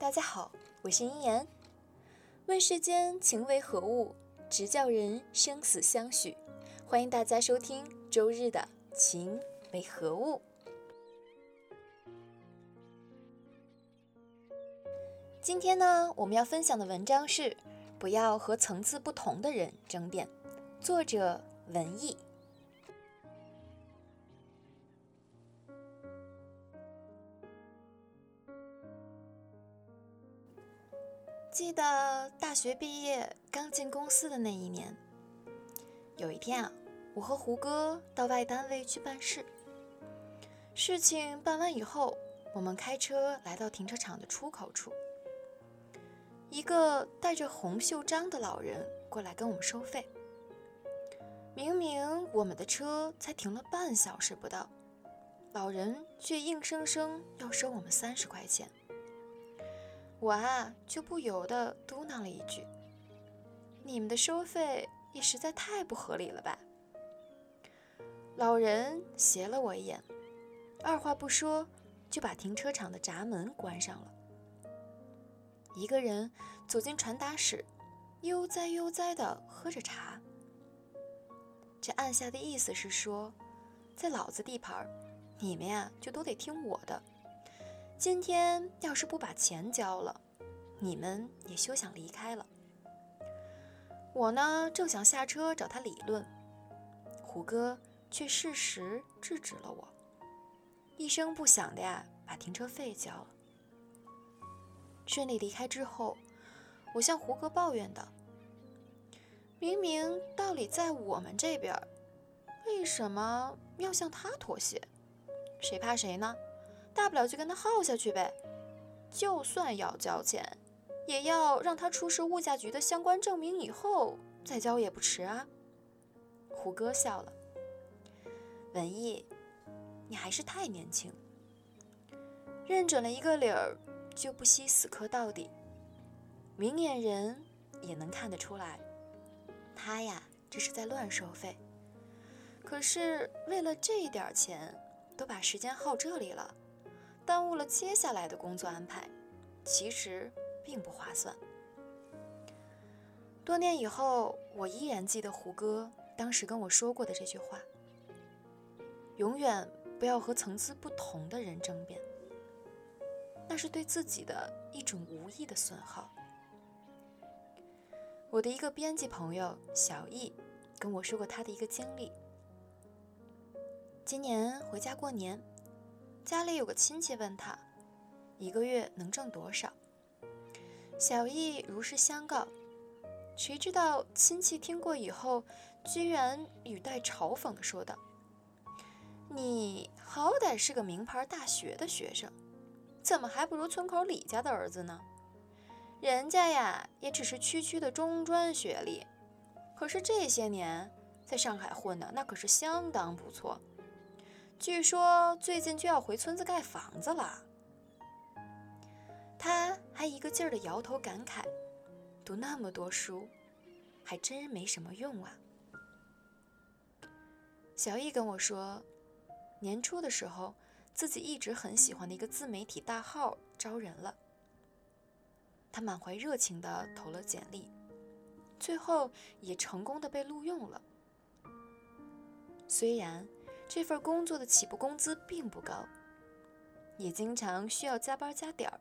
大家好，我是殷言。问世间情为何物，直叫人生死相许。欢迎大家收听周日的《情为何物》。今天呢，我们要分享的文章是《不要和层次不同的人争辩》，作者文艺。得大学毕业刚进公司的那一年，有一天啊，我和胡歌到外单位去办事。事情办完以后，我们开车来到停车场的出口处，一个戴着红袖章的老人过来跟我们收费。明明我们的车才停了半小时不到，老人却硬生生要收我们三十块钱。我啊，就不由得嘟囔了一句：“你们的收费也实在太不合理了吧？”老人斜了我一眼，二话不说就把停车场的闸门关上了。一个人走进传达室，悠哉悠哉地喝着茶。这暗下的意思是说，在老子地盘，你们呀就都得听我的。今天要是不把钱交了，你们也休想离开了。我呢，正想下车找他理论，虎哥却适时制止了我，一声不响的呀，把停车费交了。顺利离开之后，我向胡歌抱怨道：“明明道理在我们这边，为什么要向他妥协？谁怕谁呢？”大不了就跟他耗下去呗，就算要交钱，也要让他出示物价局的相关证明以后再交也不迟啊。胡歌笑了，文艺，你还是太年轻，认准了一个理儿就不惜死磕到底。明眼人也能看得出来，他呀这是在乱收费。可是为了这点钱，都把时间耗这里了。耽误了接下来的工作安排，其实并不划算。多年以后，我依然记得胡歌当时跟我说过的这句话：永远不要和层次不同的人争辩，那是对自己的一种无意的损耗。我的一个编辑朋友小易跟我说过他的一个经历：今年回家过年。家里有个亲戚问他，一个月能挣多少？小易如实相告。谁知道亲戚听过以后，居然语带嘲讽地说道：“你好歹是个名牌大学的学生，怎么还不如村口李家的儿子呢？人家呀，也只是区区的中专学历，可是这些年在上海混的那可是相当不错。”据说最近就要回村子盖房子了，他还一个劲儿的摇头感慨：“读那么多书，还真没什么用啊。”小易跟我说，年初的时候，自己一直很喜欢的一个自媒体大号招人了，他满怀热情的投了简历，最后也成功的被录用了。虽然。这份工作的起步工资并不高，也经常需要加班加点儿。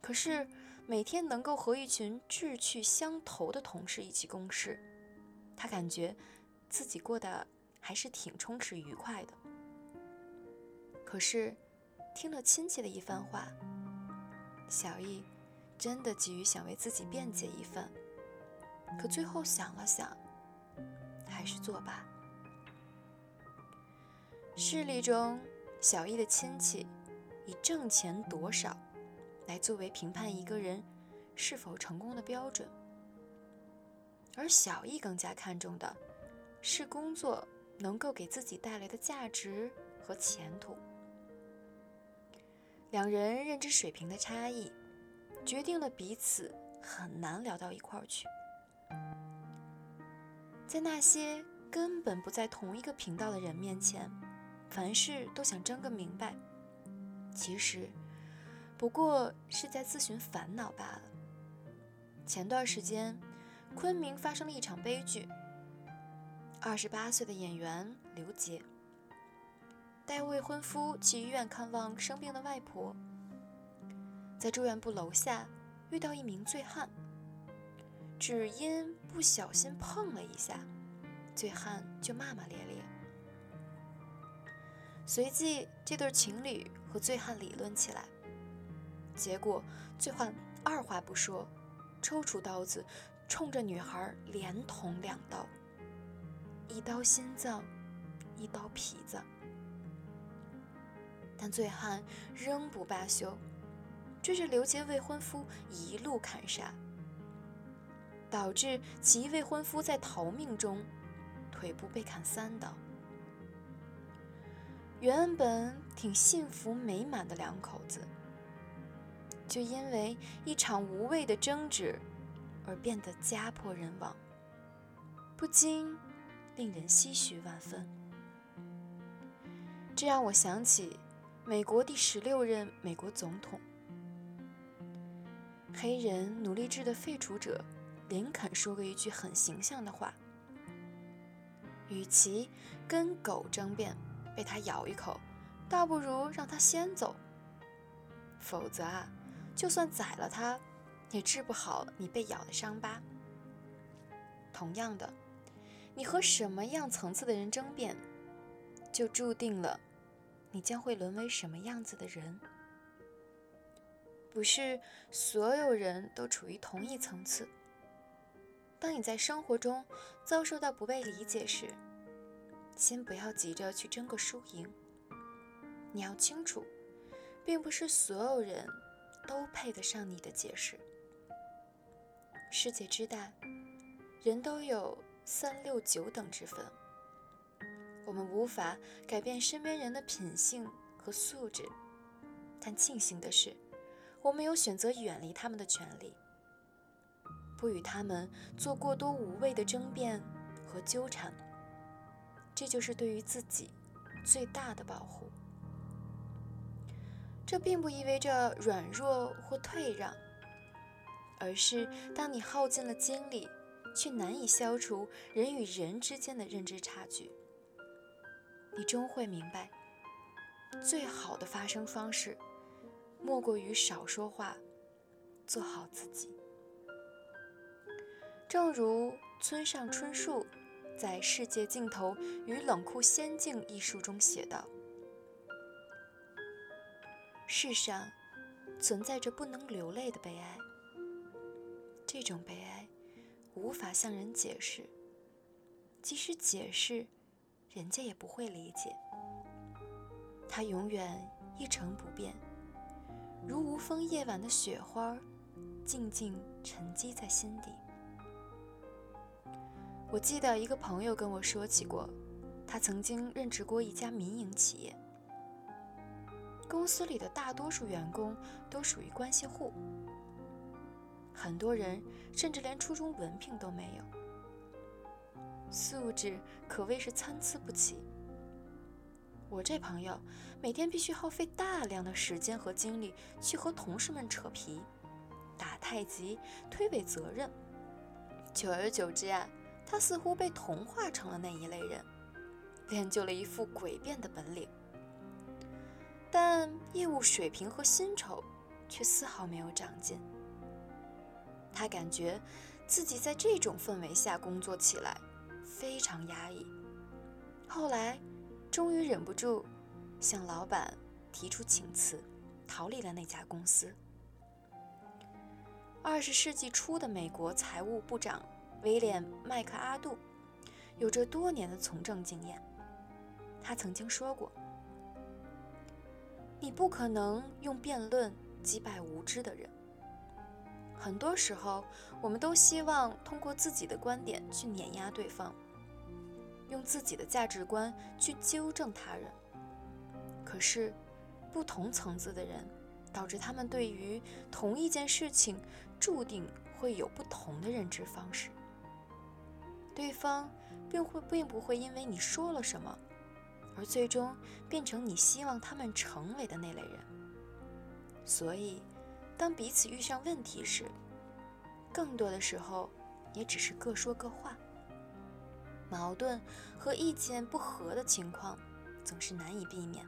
可是每天能够和一群志趣相投的同事一起共事，他感觉自己过得还是挺充实愉快的。可是听了亲戚的一番话，小易真的急于想为自己辩解一番，可最后想了想，还是作罢。事例中，小易的亲戚以挣钱多少来作为评判一个人是否成功的标准，而小易更加看重的是工作能够给自己带来的价值和前途。两人认知水平的差异，决定了彼此很难聊到一块儿去。在那些根本不在同一个频道的人面前。凡事都想争个明白，其实不过是在自寻烦恼罢了。前段时间，昆明发生了一场悲剧。二十八岁的演员刘杰带未婚夫去医院看望生病的外婆，在住院部楼下遇到一名醉汉，只因不小心碰了一下，醉汉就骂骂咧咧。随即，这对情侣和醉汉理论起来，结果醉汉二话不说，抽出刀子，冲着女孩连捅两刀。一刀心脏，一刀脾子，但醉汉仍不罢休，追着刘杰未婚夫一路砍杀，导致其未婚夫在逃命中腿部被砍三刀。原本挺幸福美满的两口子，就因为一场无谓的争执而变得家破人亡，不禁。令人唏嘘万分。这让我想起美国第十六任美国总统、黑人奴隶制的废除者林肯说过一句很形象的话：“与其跟狗争辩，被它咬一口，倒不如让它先走。否则啊，就算宰了它，也治不好你被咬的伤疤。”同样的。你和什么样层次的人争辩，就注定了你将会沦为什么样子的人。不是所有人都处于同一层次。当你在生活中遭受到不被理解时，先不要急着去争个输赢。你要清楚，并不是所有人都配得上你的解释。世界之大，人都有。三六九等之分，我们无法改变身边人的品性和素质，但庆幸的是，我们有选择远离他们的权利，不与他们做过多无谓的争辩和纠缠。这就是对于自己最大的保护。这并不意味着软弱或退让，而是当你耗尽了精力。却难以消除人与人之间的认知差距。你终会明白，最好的发声方式，莫过于少说话，做好自己。正如村上春树在《世界尽头与冷酷仙境》一书中写道：“世上存在着不能流泪的悲哀，这种悲哀。”无法向人解释，即使解释，人家也不会理解。它永远一成不变，如无风夜晚的雪花，静静沉积在心底。我记得一个朋友跟我说起过，他曾经任职过一家民营企业，公司里的大多数员工都属于关系户。很多人甚至连初中文凭都没有，素质可谓是参差不齐。我这朋友每天必须耗费大量的时间和精力去和同事们扯皮、打太极、推诿责任，久而久之啊，他似乎被同化成了那一类人，练就了一副诡辩的本领。但业务水平和薪酬却丝毫没有长进。他感觉自己在这种氛围下工作起来非常压抑，后来终于忍不住向老板提出请辞，逃离了那家公司。二十世纪初的美国财务部长威廉·麦克阿杜有着多年的从政经验，他曾经说过：“你不可能用辩论击败无知的人。”很多时候，我们都希望通过自己的观点去碾压对方，用自己的价值观去纠正他人。可是，不同层次的人，导致他们对于同一件事情，注定会有不同的认知方式。对方并会并不会因为你说了什么，而最终变成你希望他们成为的那类人。所以，当彼此遇上问题时，更多的时候也只是各说各话。矛盾和意见不合的情况总是难以避免。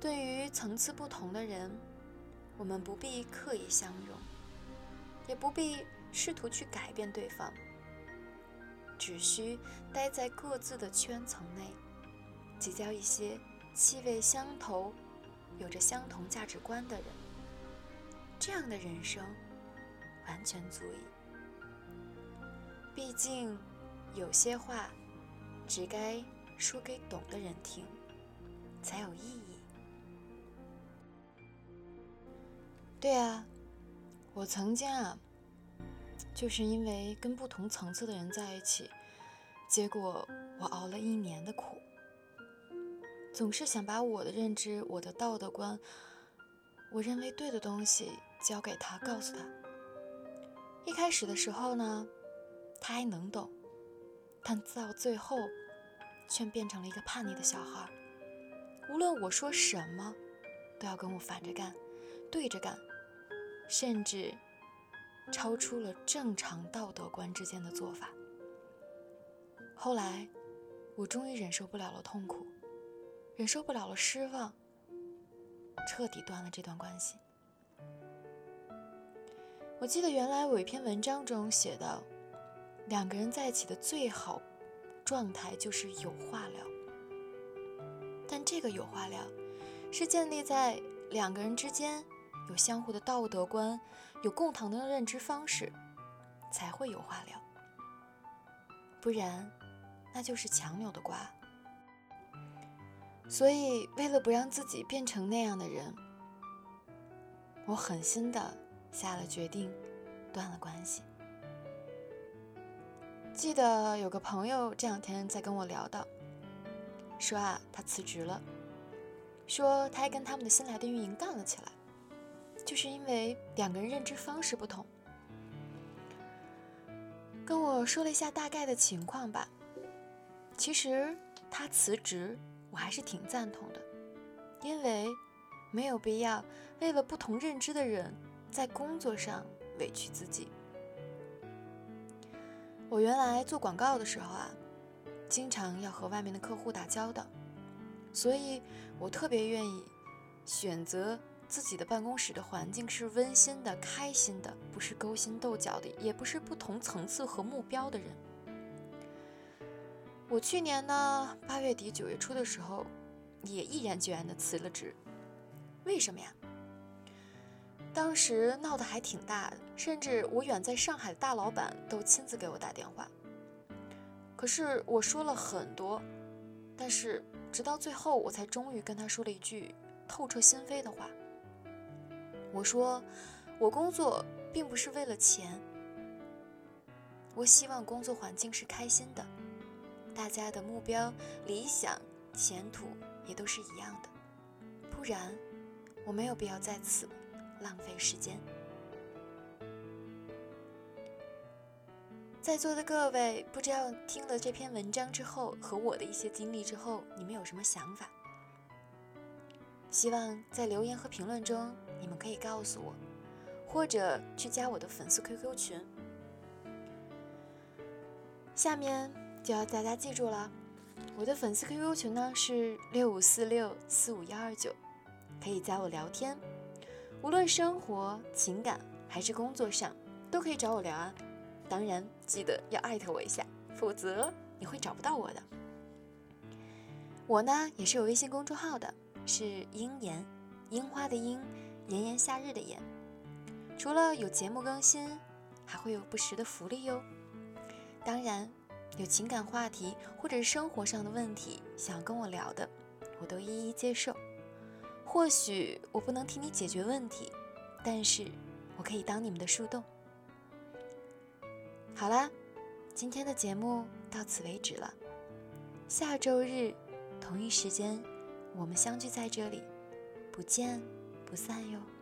对于层次不同的人，我们不必刻意相容，也不必试图去改变对方，只需待在各自的圈层内，结交一些气味相投、有着相同价值观的人，这样的人生完全足以。毕竟，有些话只该说给懂的人听，才有意义。对啊，我曾经啊，就是因为跟不同层次的人在一起，结果我熬了一年的苦。总是想把我的认知、我的道德观、我认为对的东西交给他，告诉他。一开始的时候呢，他还能懂，但到最后，却变成了一个叛逆的小孩。无论我说什么，都要跟我反着干，对着干。甚至超出了正常道德观之间的做法。后来，我终于忍受不了了痛苦，忍受不了了失望，彻底断了这段关系。我记得原来我一篇文章中写到，两个人在一起的最好状态就是有话聊，但这个有话聊，是建立在两个人之间。有相互的道德观，有共同的认知方式，才会有话聊。不然，那就是强扭的瓜。所以，为了不让自己变成那样的人，我狠心的下了决定，断了关系。记得有个朋友这两天在跟我聊到，说啊，他辞职了，说他还跟他们的新来的运营干了起来。就是因为两个人认知方式不同，跟我说了一下大概的情况吧。其实他辞职，我还是挺赞同的，因为没有必要为了不同认知的人在工作上委屈自己。我原来做广告的时候啊，经常要和外面的客户打交道，所以我特别愿意选择。自己的办公室的环境是温馨的、开心的，不是勾心斗角的，也不是不同层次和目标的人。我去年呢，八月底九月初的时候，也毅然决然的辞了职。为什么呀？当时闹得还挺大的，甚至我远在上海的大老板都亲自给我打电话。可是我说了很多，但是直到最后，我才终于跟他说了一句透彻心扉的话。我说，我工作并不是为了钱。我希望工作环境是开心的，大家的目标、理想、前途也都是一样的，不然我没有必要在此浪费时间。在座的各位，不知道听了这篇文章之后和我的一些经历之后，你们有什么想法？希望在留言和评论中。你们可以告诉我，或者去加我的粉丝 QQ 群。下面就要大家记住了，我的粉丝 QQ 群呢是六五四六四五幺二九，可以加我聊天，无论生活、情感还是工作上，都可以找我聊啊。当然记得要艾特我一下，否则你会找不到我的。我呢也是有微信公众号的，是樱言，樱花的樱。炎炎夏日的炎，除了有节目更新，还会有不时的福利哟。当然，有情感话题或者生活上的问题想要跟我聊的，我都一一接受。或许我不能替你解决问题，但是我可以当你们的树洞。好啦，今天的节目到此为止了。下周日同一时间，我们相聚在这里，不见。不散哟。